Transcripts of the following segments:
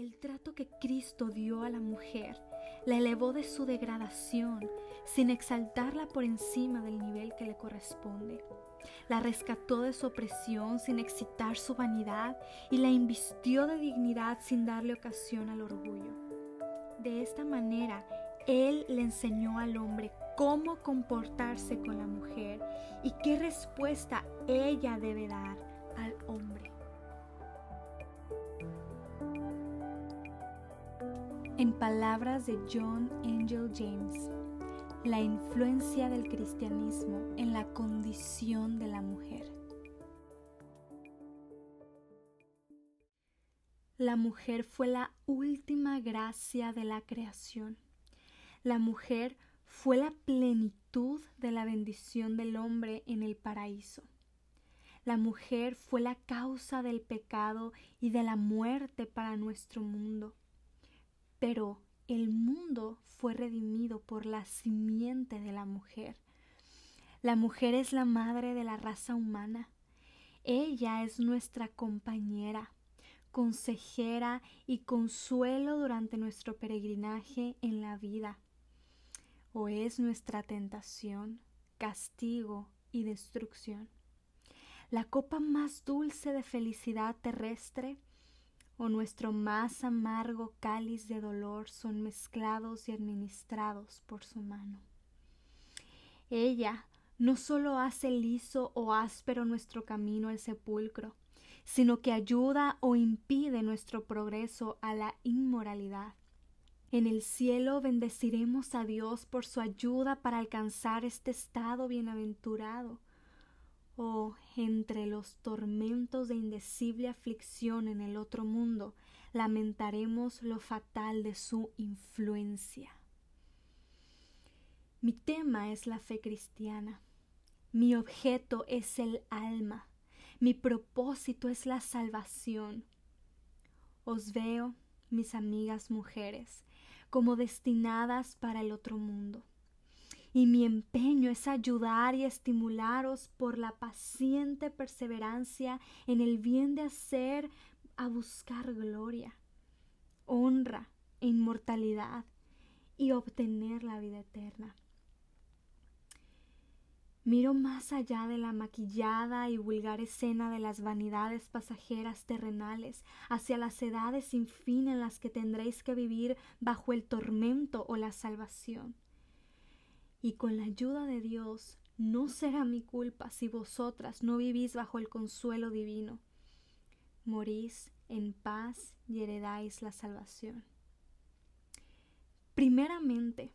El trato que Cristo dio a la mujer la elevó de su degradación sin exaltarla por encima del nivel que le corresponde. La rescató de su opresión sin excitar su vanidad y la invistió de dignidad sin darle ocasión al orgullo. De esta manera, Él le enseñó al hombre cómo comportarse con la mujer y qué respuesta ella debe dar al hombre. En palabras de John Angel James, la influencia del cristianismo en la condición de la mujer. La mujer fue la última gracia de la creación. La mujer fue la plenitud de la bendición del hombre en el paraíso. La mujer fue la causa del pecado y de la muerte para nuestro mundo. Pero el mundo fue redimido por la simiente de la mujer. La mujer es la madre de la raza humana. Ella es nuestra compañera, consejera y consuelo durante nuestro peregrinaje en la vida. O es nuestra tentación, castigo y destrucción. La copa más dulce de felicidad terrestre o nuestro más amargo cáliz de dolor son mezclados y administrados por su mano. Ella no sólo hace liso o áspero nuestro camino al sepulcro, sino que ayuda o impide nuestro progreso a la inmoralidad. En el cielo bendeciremos a Dios por su ayuda para alcanzar este estado bienaventurado o entre los tormentos de indecible aflicción en el otro mundo, lamentaremos lo fatal de su influencia. Mi tema es la fe cristiana. Mi objeto es el alma. Mi propósito es la salvación. Os veo, mis amigas mujeres, como destinadas para el otro mundo y mi empeño es ayudar y estimularos por la paciente perseverancia en el bien de hacer a buscar gloria, honra e inmortalidad y obtener la vida eterna. Miro más allá de la maquillada y vulgar escena de las vanidades pasajeras terrenales, hacia las edades sin fin en las que tendréis que vivir bajo el tormento o la salvación y con la ayuda de Dios no será mi culpa si vosotras no vivís bajo el consuelo divino. Morís en paz y heredáis la salvación. Primeramente,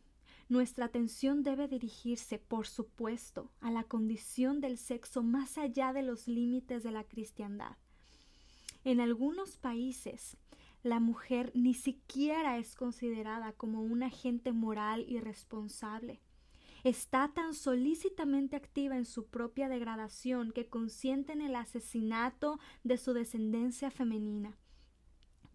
nuestra atención debe dirigirse, por supuesto, a la condición del sexo más allá de los límites de la cristiandad. En algunos países, la mujer ni siquiera es considerada como un agente moral y responsable está tan solícitamente activa en su propia degradación que consiente en el asesinato de su descendencia femenina.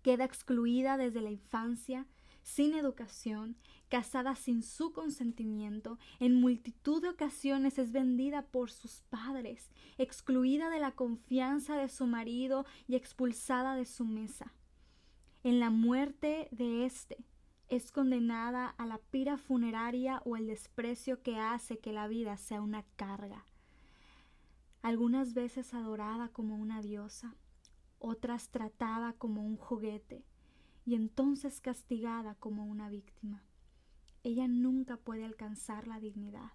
Queda excluida desde la infancia, sin educación, casada sin su consentimiento, en multitud de ocasiones es vendida por sus padres, excluida de la confianza de su marido y expulsada de su mesa. En la muerte de éste, es condenada a la pira funeraria o el desprecio que hace que la vida sea una carga. Algunas veces adorada como una diosa, otras tratada como un juguete y entonces castigada como una víctima. Ella nunca puede alcanzar la dignidad.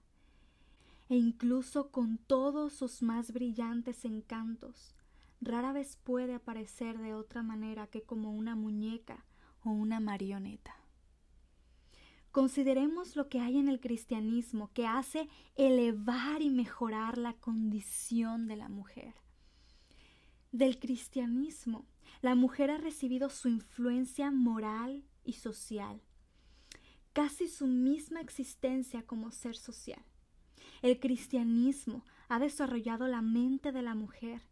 E incluso con todos sus más brillantes encantos, rara vez puede aparecer de otra manera que como una muñeca o una marioneta. Consideremos lo que hay en el cristianismo que hace elevar y mejorar la condición de la mujer. Del cristianismo, la mujer ha recibido su influencia moral y social, casi su misma existencia como ser social. El cristianismo ha desarrollado la mente de la mujer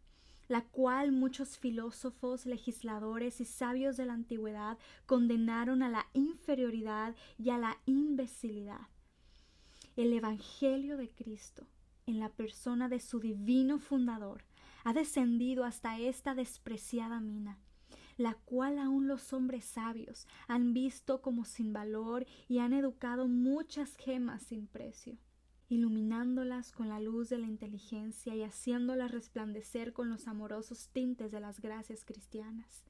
la cual muchos filósofos, legisladores y sabios de la antigüedad condenaron a la inferioridad y a la imbecilidad. El Evangelio de Cristo, en la persona de su divino fundador, ha descendido hasta esta despreciada mina. la cual aún los hombres sabios han visto como sin valor y han educado muchas gemas sin precio iluminándolas con la luz de la inteligencia y haciéndolas resplandecer con los amorosos tintes de las gracias cristianas.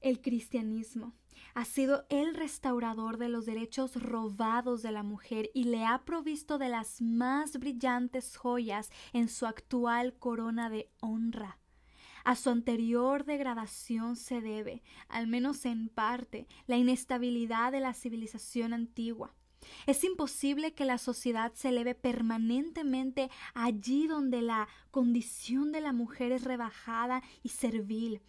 El cristianismo ha sido el restaurador de los derechos robados de la mujer y le ha provisto de las más brillantes joyas en su actual corona de honra. A su anterior degradación se debe, al menos en parte, la inestabilidad de la civilización antigua. Es imposible que la sociedad se eleve permanentemente allí donde la condición de la mujer es rebajada y servil.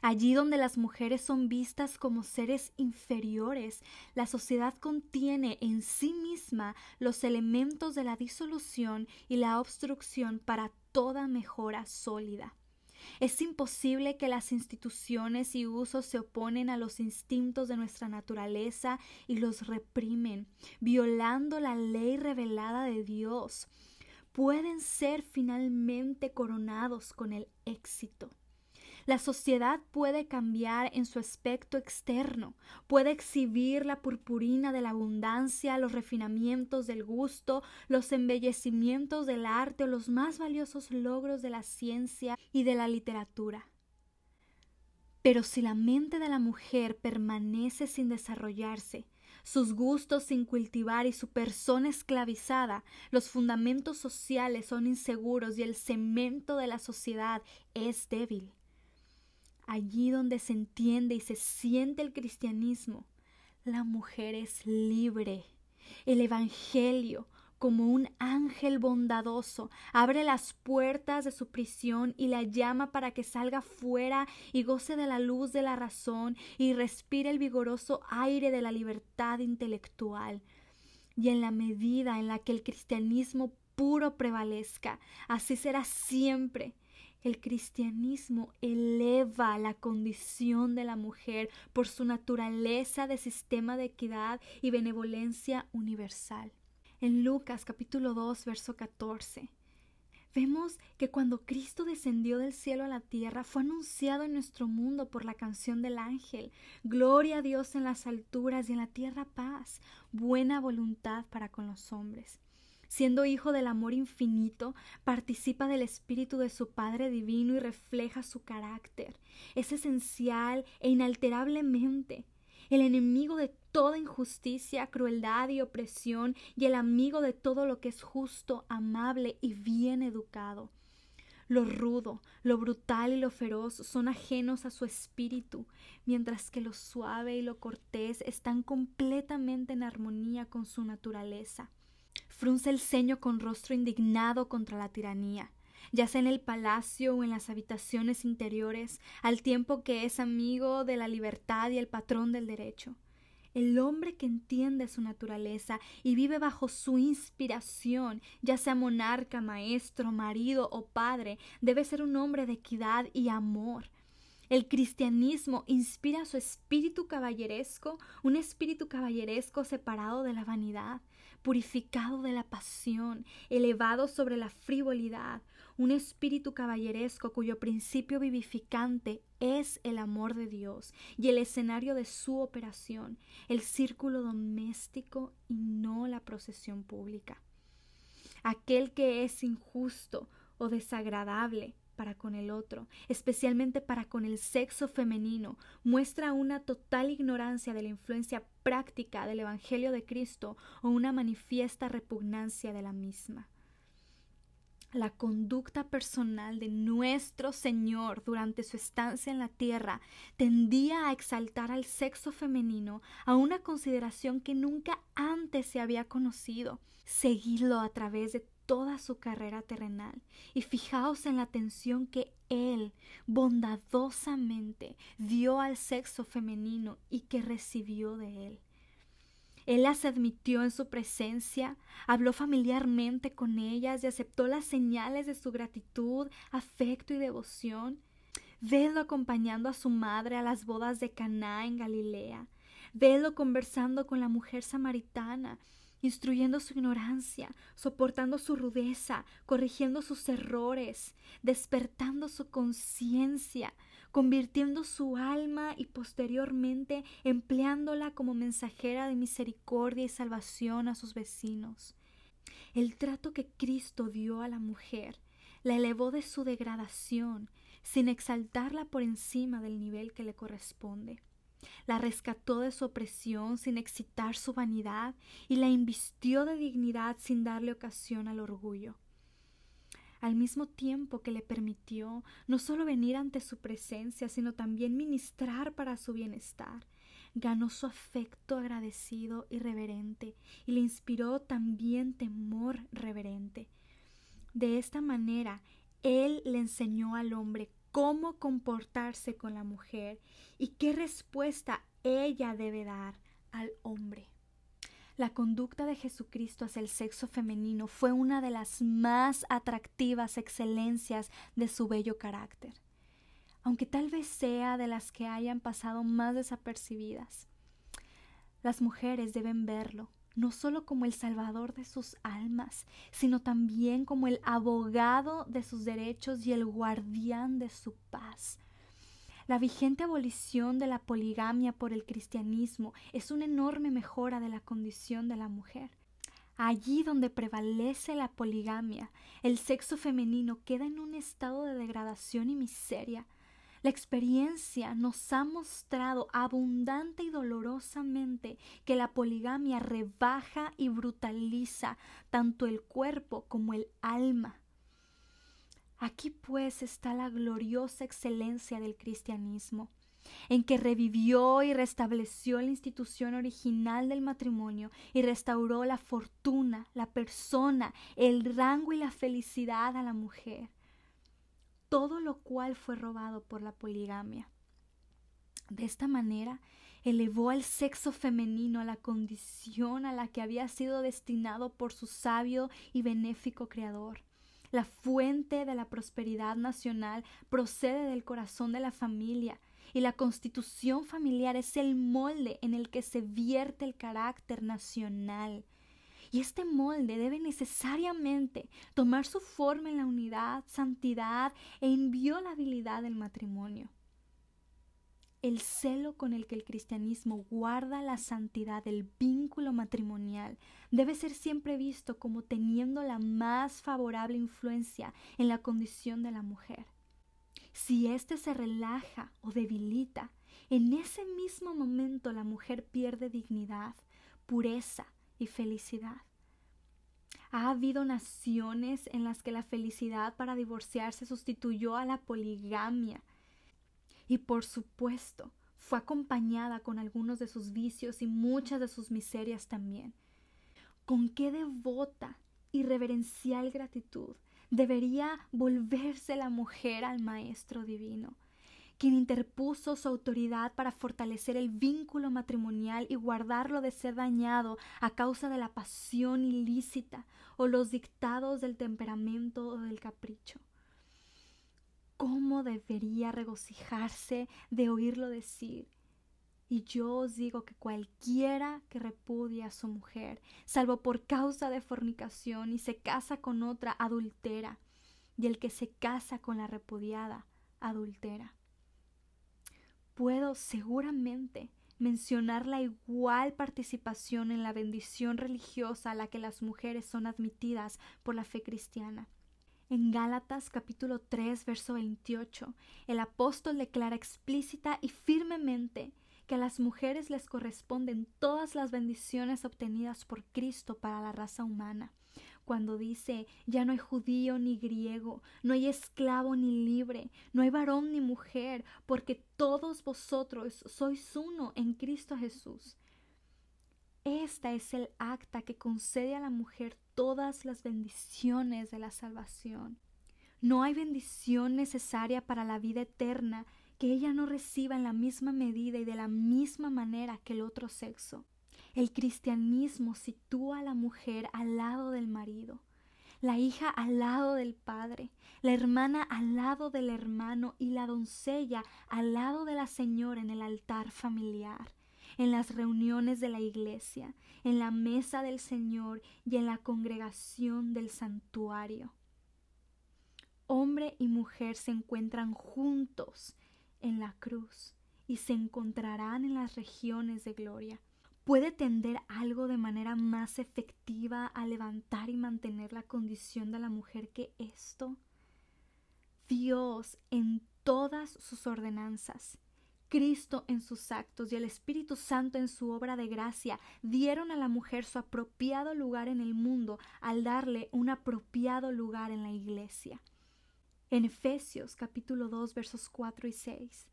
Allí donde las mujeres son vistas como seres inferiores, la sociedad contiene en sí misma los elementos de la disolución y la obstrucción para toda mejora sólida. Es imposible que las instituciones y usos se oponen a los instintos de nuestra naturaleza y los reprimen, violando la ley revelada de Dios. Pueden ser finalmente coronados con el éxito. La sociedad puede cambiar en su aspecto externo, puede exhibir la purpurina de la abundancia, los refinamientos del gusto, los embellecimientos del arte o los más valiosos logros de la ciencia y de la literatura. Pero si la mente de la mujer permanece sin desarrollarse, sus gustos sin cultivar y su persona esclavizada, los fundamentos sociales son inseguros y el cemento de la sociedad es débil allí donde se entiende y se siente el cristianismo, la mujer es libre. El Evangelio, como un ángel bondadoso, abre las puertas de su prisión y la llama para que salga fuera y goce de la luz de la razón y respire el vigoroso aire de la libertad intelectual. Y en la medida en la que el cristianismo puro prevalezca, así será siempre el cristianismo eleva la condición de la mujer por su naturaleza de sistema de equidad y benevolencia universal. En Lucas capítulo 2 verso 14 vemos que cuando Cristo descendió del cielo a la tierra fue anunciado en nuestro mundo por la canción del ángel Gloria a Dios en las alturas y en la tierra paz, buena voluntad para con los hombres siendo hijo del amor infinito, participa del espíritu de su Padre divino y refleja su carácter. Es esencial e inalterablemente el enemigo de toda injusticia, crueldad y opresión, y el amigo de todo lo que es justo, amable y bien educado. Lo rudo, lo brutal y lo feroz son ajenos a su espíritu, mientras que lo suave y lo cortés están completamente en armonía con su naturaleza frunce el ceño con rostro indignado contra la tiranía, ya sea en el palacio o en las habitaciones interiores, al tiempo que es amigo de la libertad y el patrón del derecho. El hombre que entiende su naturaleza y vive bajo su inspiración, ya sea monarca, maestro, marido o padre, debe ser un hombre de equidad y amor, el cristianismo inspira su espíritu caballeresco, un espíritu caballeresco separado de la vanidad, purificado de la pasión, elevado sobre la frivolidad, un espíritu caballeresco cuyo principio vivificante es el amor de Dios y el escenario de su operación, el círculo doméstico y no la procesión pública. Aquel que es injusto o desagradable para con el otro, especialmente para con el sexo femenino, muestra una total ignorancia de la influencia práctica del Evangelio de Cristo o una manifiesta repugnancia de la misma. La conducta personal de nuestro Señor durante su estancia en la tierra tendía a exaltar al sexo femenino a una consideración que nunca antes se había conocido. Seguidlo a través de toda su carrera terrenal y fijaos en la atención que él bondadosamente dio al sexo femenino y que recibió de él. Él las admitió en su presencia, habló familiarmente con ellas y aceptó las señales de su gratitud, afecto y devoción. Vedlo acompañando a su madre a las bodas de Caná en Galilea. Vedlo conversando con la mujer samaritana instruyendo su ignorancia, soportando su rudeza, corrigiendo sus errores, despertando su conciencia, convirtiendo su alma y posteriormente empleándola como mensajera de misericordia y salvación a sus vecinos. El trato que Cristo dio a la mujer la elevó de su degradación sin exaltarla por encima del nivel que le corresponde. La rescató de su opresión sin excitar su vanidad y la invistió de dignidad sin darle ocasión al orgullo. Al mismo tiempo que le permitió no solo venir ante su presencia, sino también ministrar para su bienestar, ganó su afecto agradecido y reverente y le inspiró también temor reverente. De esta manera, él le enseñó al hombre cómo comportarse con la mujer y qué respuesta ella debe dar al hombre. La conducta de Jesucristo hacia el sexo femenino fue una de las más atractivas excelencias de su bello carácter, aunque tal vez sea de las que hayan pasado más desapercibidas. Las mujeres deben verlo, no solo como el salvador de sus almas, sino también como el abogado de sus derechos y el guardián de su paz. La vigente abolición de la poligamia por el cristianismo es una enorme mejora de la condición de la mujer. Allí donde prevalece la poligamia, el sexo femenino queda en un estado de degradación y miseria, la experiencia nos ha mostrado abundante y dolorosamente que la poligamia rebaja y brutaliza tanto el cuerpo como el alma. Aquí pues está la gloriosa excelencia del cristianismo, en que revivió y restableció la institución original del matrimonio y restauró la fortuna, la persona, el rango y la felicidad a la mujer todo lo cual fue robado por la poligamia. De esta manera, elevó al sexo femenino a la condición a la que había sido destinado por su sabio y benéfico Creador. La fuente de la prosperidad nacional procede del corazón de la familia, y la constitución familiar es el molde en el que se vierte el carácter nacional. Y este molde debe necesariamente tomar su forma en la unidad, santidad e inviolabilidad del matrimonio. El celo con el que el cristianismo guarda la santidad del vínculo matrimonial debe ser siempre visto como teniendo la más favorable influencia en la condición de la mujer. Si éste se relaja o debilita, en ese mismo momento la mujer pierde dignidad, pureza, y felicidad. Ha habido naciones en las que la felicidad para divorciarse sustituyó a la poligamia y por supuesto fue acompañada con algunos de sus vicios y muchas de sus miserias también. Con qué devota y reverencial gratitud debería volverse la mujer al Maestro Divino quien interpuso su autoridad para fortalecer el vínculo matrimonial y guardarlo de ser dañado a causa de la pasión ilícita o los dictados del temperamento o del capricho. ¿Cómo debería regocijarse de oírlo decir? Y yo os digo que cualquiera que repudia a su mujer, salvo por causa de fornicación, y se casa con otra adultera, y el que se casa con la repudiada, adultera puedo seguramente mencionar la igual participación en la bendición religiosa a la que las mujeres son admitidas por la fe cristiana. En Gálatas capítulo 3 verso 28, el apóstol declara explícita y firmemente que a las mujeres les corresponden todas las bendiciones obtenidas por Cristo para la raza humana cuando dice ya no hay judío ni griego, no hay esclavo ni libre, no hay varón ni mujer, porque todos vosotros sois uno en Cristo Jesús. Esta es el acta que concede a la mujer todas las bendiciones de la salvación. No hay bendición necesaria para la vida eterna que ella no reciba en la misma medida y de la misma manera que el otro sexo. El cristianismo sitúa a la mujer al lado del marido, la hija al lado del padre, la hermana al lado del hermano y la doncella al lado de la señora en el altar familiar, en las reuniones de la iglesia, en la mesa del Señor y en la congregación del santuario. Hombre y mujer se encuentran juntos en la cruz y se encontrarán en las regiones de gloria. ¿Puede tender algo de manera más efectiva a levantar y mantener la condición de la mujer que esto? Dios en todas sus ordenanzas, Cristo en sus actos y el Espíritu Santo en su obra de gracia dieron a la mujer su apropiado lugar en el mundo al darle un apropiado lugar en la iglesia. En Efesios capítulo 2 versos 4 y 6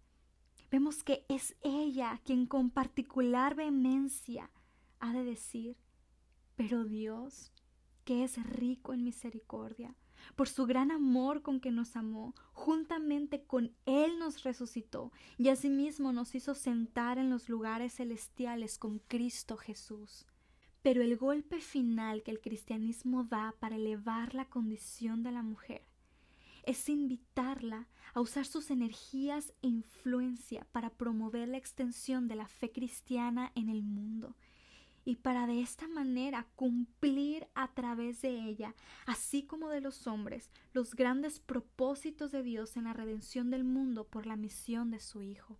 vemos que es ella quien con particular vehemencia ha de decir, pero Dios, que es rico en misericordia, por su gran amor con que nos amó, juntamente con Él nos resucitó y asimismo nos hizo sentar en los lugares celestiales con Cristo Jesús. Pero el golpe final que el cristianismo da para elevar la condición de la mujer es invitarla a usar sus energías e influencia para promover la extensión de la fe cristiana en el mundo y para de esta manera cumplir a través de ella, así como de los hombres, los grandes propósitos de Dios en la redención del mundo por la misión de su Hijo.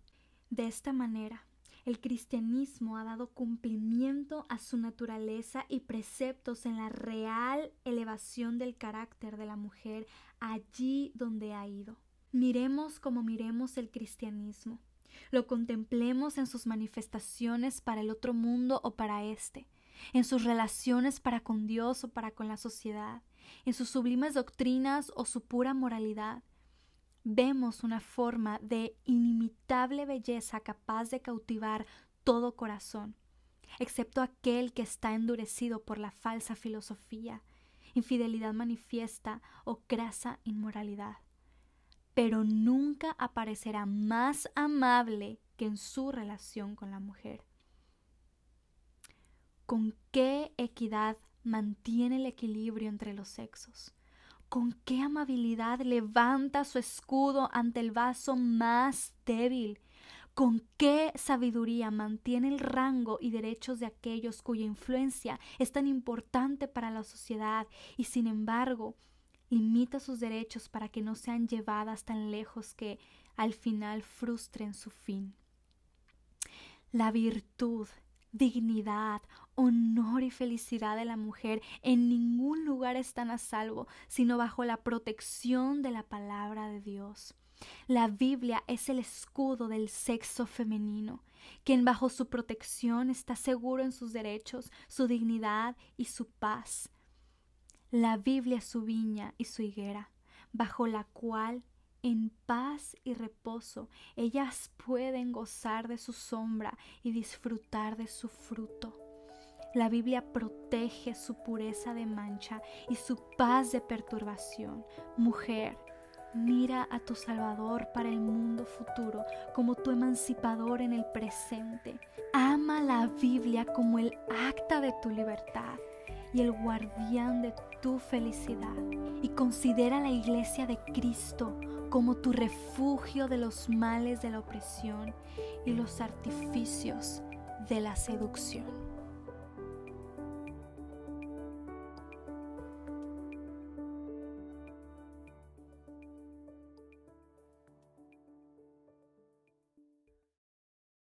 De esta manera, el cristianismo ha dado cumplimiento a su naturaleza y preceptos en la real elevación del carácter de la mujer allí donde ha ido. Miremos como miremos el cristianismo, lo contemplemos en sus manifestaciones para el otro mundo o para éste, en sus relaciones para con Dios o para con la sociedad, en sus sublimes doctrinas o su pura moralidad. Vemos una forma de inimitable belleza capaz de cautivar todo corazón, excepto aquel que está endurecido por la falsa filosofía, infidelidad manifiesta o crasa inmoralidad pero nunca aparecerá más amable que en su relación con la mujer. ¿Con qué equidad mantiene el equilibrio entre los sexos? ¿Con qué amabilidad levanta su escudo ante el vaso más débil? ¿Con qué sabiduría mantiene el rango y derechos de aquellos cuya influencia es tan importante para la sociedad y sin embargo limita sus derechos para que no sean llevadas tan lejos que al final frustren su fin. La virtud, dignidad, honor y felicidad de la mujer en ningún lugar están a salvo, sino bajo la protección de la palabra de Dios. La Biblia es el escudo del sexo femenino, quien bajo su protección está seguro en sus derechos, su dignidad y su paz. La Biblia es su viña y su higuera, bajo la cual en paz y reposo ellas pueden gozar de su sombra y disfrutar de su fruto. La Biblia protege su pureza de mancha y su paz de perturbación. Mujer, mira a tu Salvador para el mundo futuro como tu emancipador en el presente. Ama la Biblia como el acta de tu libertad y el guardián de tu felicidad y considera la iglesia de Cristo como tu refugio de los males de la opresión y los artificios de la seducción.